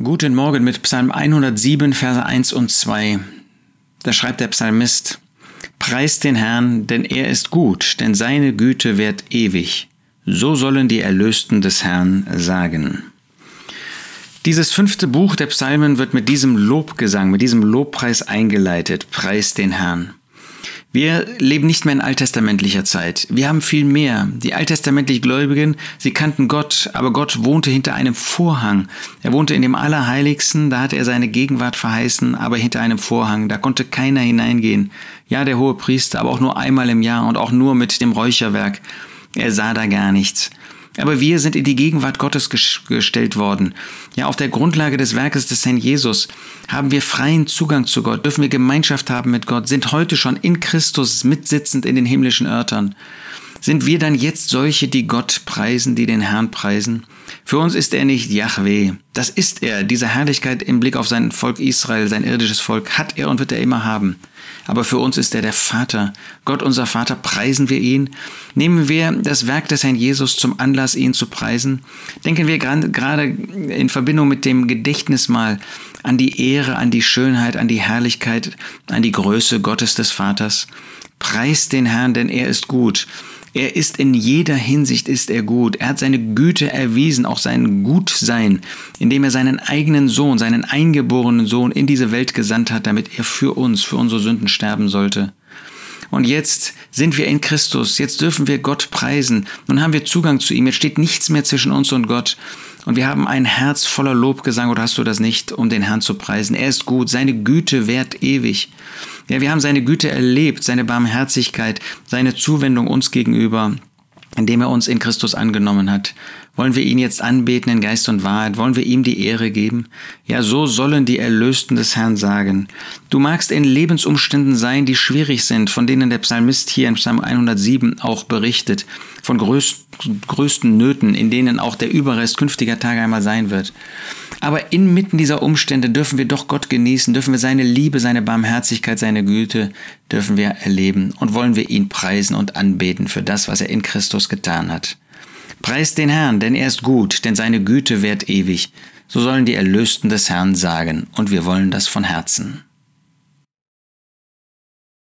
Guten Morgen mit Psalm 107, Verse 1 und 2. Da schreibt der Psalmist, Preist den Herrn, denn er ist gut, denn seine Güte währt ewig. So sollen die Erlösten des Herrn sagen. Dieses fünfte Buch der Psalmen wird mit diesem Lobgesang, mit diesem Lobpreis eingeleitet. Preist den Herrn. Wir leben nicht mehr in alttestamentlicher Zeit. Wir haben viel mehr. Die alttestamentlich Gläubigen, sie kannten Gott, aber Gott wohnte hinter einem Vorhang. Er wohnte in dem Allerheiligsten, da hat er seine Gegenwart verheißen, aber hinter einem Vorhang. Da konnte keiner hineingehen. Ja, der hohe Priester, aber auch nur einmal im Jahr und auch nur mit dem Räucherwerk. Er sah da gar nichts. Aber wir sind in die Gegenwart Gottes gestellt worden. Ja, auf der Grundlage des Werkes des Herrn Jesus haben wir freien Zugang zu Gott, dürfen wir Gemeinschaft haben mit Gott, sind heute schon in Christus mitsitzend in den himmlischen Örtern. Sind wir dann jetzt solche, die Gott preisen, die den Herrn preisen? Für uns ist er nicht Yahweh. Das ist er. Diese Herrlichkeit im Blick auf sein Volk Israel, sein irdisches Volk, hat er und wird er immer haben. Aber für uns ist er der Vater. Gott, unser Vater, preisen wir ihn. Nehmen wir das Werk des Herrn Jesus zum Anlass, ihn zu preisen. Denken wir gerade in Verbindung mit dem Gedächtnismal an die Ehre, an die Schönheit, an die Herrlichkeit, an die Größe Gottes des Vaters. Preist den Herrn, denn er ist gut. Er ist in jeder Hinsicht ist er gut. Er hat seine Güte erwiesen, auch sein Gutsein, indem er seinen eigenen Sohn, seinen eingeborenen Sohn in diese Welt gesandt hat, damit er für uns, für unsere Sünden sterben sollte. Und jetzt sind wir in Christus, jetzt dürfen wir Gott preisen, nun haben wir Zugang zu ihm, jetzt steht nichts mehr zwischen uns und Gott. Und wir haben ein Herz voller Lobgesang, oder hast du das nicht, um den Herrn zu preisen? Er ist gut, seine Güte währt ewig. Ja, wir haben seine Güte erlebt, seine Barmherzigkeit, seine Zuwendung uns gegenüber, indem er uns in Christus angenommen hat. Wollen wir ihn jetzt anbeten in Geist und Wahrheit? Wollen wir ihm die Ehre geben? Ja, so sollen die Erlösten des Herrn sagen. Du magst in Lebensumständen sein, die schwierig sind, von denen der Psalmist hier in Psalm 107 auch berichtet, von größten, größten Nöten, in denen auch der Überrest künftiger Tage einmal sein wird. Aber inmitten dieser Umstände dürfen wir doch Gott genießen, dürfen wir seine Liebe, seine Barmherzigkeit, seine Güte, dürfen wir erleben und wollen wir ihn preisen und anbeten für das, was er in Christus getan hat. Preist den Herrn, denn er ist gut, denn seine Güte währt ewig. So sollen die Erlösten des Herrn sagen, und wir wollen das von Herzen.